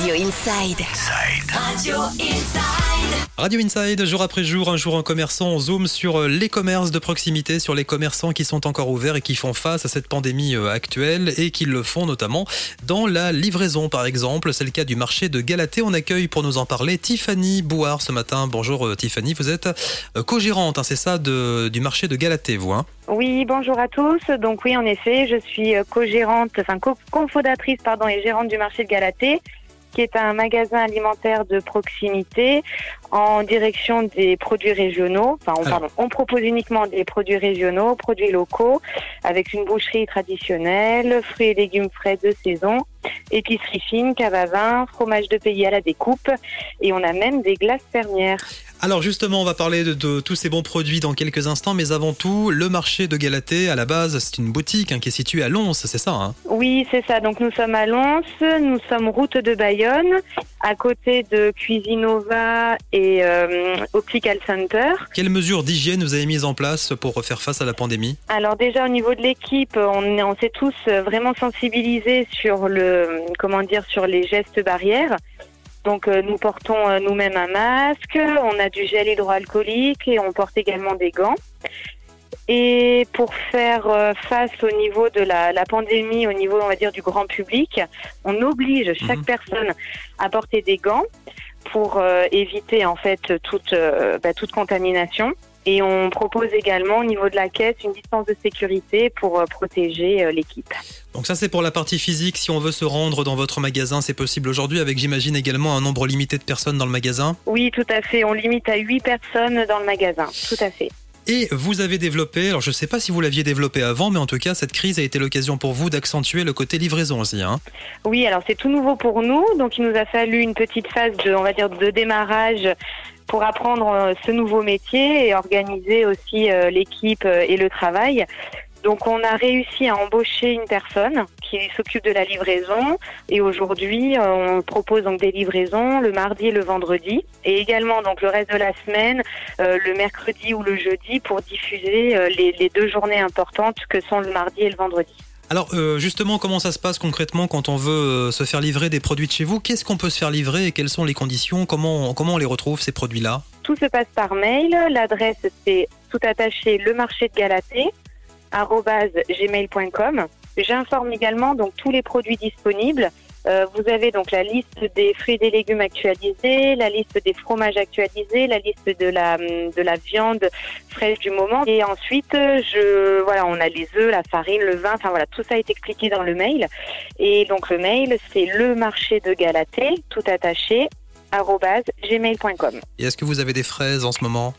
Radio Inside. Radio Inside. Radio Inside, jour après jour, un jour en commerçant, on zoome sur euh, les commerces de proximité, sur les commerçants qui sont encore ouverts et qui font face à cette pandémie euh, actuelle et qui le font notamment dans la livraison par exemple. C'est le cas du marché de Galatée. On accueille pour nous en parler Tiffany Bouard ce matin. Bonjour euh, Tiffany, vous êtes co-gérante, hein, c'est ça, de- du marché de Galatée, vous hein? Oui, bonjour à tous. Donc oui, en effet, je suis co-gérante, enfin co- cofondatrice pardon et gérante du marché de Galatée, qui est un magasin alimentaire de proximité en direction des produits régionaux. Enfin, on, pardon, on propose uniquement des produits régionaux, produits locaux, avec une boucherie traditionnelle, fruits et légumes frais de saison, épicerie fine, cave à vin, fromage de pays à la découpe, et on a même des glaces fermières. Alors justement, on va parler de, de tous ces bons produits dans quelques instants, mais avant tout, le marché de Galatée, à la base, c'est une boutique hein, qui est située à Lons, c'est ça hein? Oui, c'est ça. Donc nous sommes à Lens, nous sommes route de Bayonne, à côté de Cuisinova et euh, Optical Center. Quelles mesures d'hygiène vous avez mises en place pour faire face à la pandémie? Alors déjà au niveau de l'équipe, on s'est tous euh, vraiment sensibilisés sur le comment dire sur les gestes barrières. Donc euh, nous portons euh, nous-mêmes un masque, on a du gel hydroalcoolique et on porte également des gants. Et pour faire euh, face au niveau de la, la pandémie, au niveau on va dire du grand public, on oblige chaque Mhm. personne à porter des gants pour éviter en fait toute bah, toute contamination. Et on propose également au niveau de la caisse une distance de sécurité pour euh, protéger euh, l'équipe. Donc ça c'est pour la partie physique, si on veut se rendre dans votre magasin, c'est possible aujourd'hui avec j'imagine également un nombre limité de personnes dans le magasin. Oui, tout à fait. On limite à 8 personnes dans le magasin. Tout à fait. Et vous avez développé, alors je ne sais pas si vous l'aviez développé avant, mais en tout cas cette crise a été l'occasion pour vous d'accentuer le côté livraison aussi. Hein Oui, alors c'est tout nouveau pour nous. Donc il nous a fallu une petite phase de, on va dire, de démarrage pour apprendre euh, ce nouveau métier et organiser aussi euh, l'équipe euh, et le travail. Donc on a réussi à embaucher une personne qui s'occupe de la livraison et aujourd'hui on propose donc des livraisons le mardi et le vendredi et également donc le reste de la semaine le mercredi ou le jeudi pour diffuser les deux journées importantes que sont le mardi et le vendredi. Alors euh, justement, comment ça se passe concrètement quand on veut euh, se faire livrer des produits de chez vous? Qu'est-ce qu'on peut se faire livrer et quelles sont les conditions? Comment, comment on les retrouve ces produits-là? Tout se passe par mail. L'adresse, c'est tout attaché le marché de Galatée, gmail.com. J'informe également donc tous les produits disponibles. Euh, vous avez donc la liste des fruits et des légumes actualisés, la liste des fromages actualisés, la liste de la hum, de la viande fraîche du moment et ensuite je voilà on a les œufs, la farine, le vin, enfin voilà tout ça est expliqué dans le mail et donc le mail c'est le marché de Galatée tout attaché gmail.com. Et est-ce que vous avez des fraises en ce moment?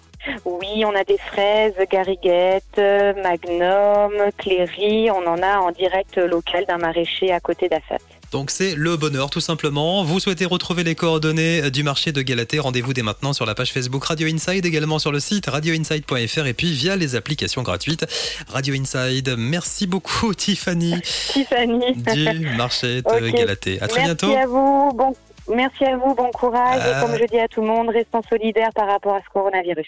Oui, on a des fraises, gariguettes, magnum, cléry. On en a en direct local d'un maraîcher à côté d'Assat. Donc c'est le bonheur tout simplement. Vous souhaitez retrouver les coordonnées du marché de Galatée, rendez-vous dès maintenant sur la page Facebook Radio Inside, également sur le site radioinside.fr et puis via les applications gratuites Radio Inside. Merci beaucoup Tiffany Tiffany. du marché de Ok. Galatée. À très merci bientôt. à vous. Bon, merci à vous. Bon courage. Et comme je dis à tout le monde, restons solidaires par rapport à ce coronavirus.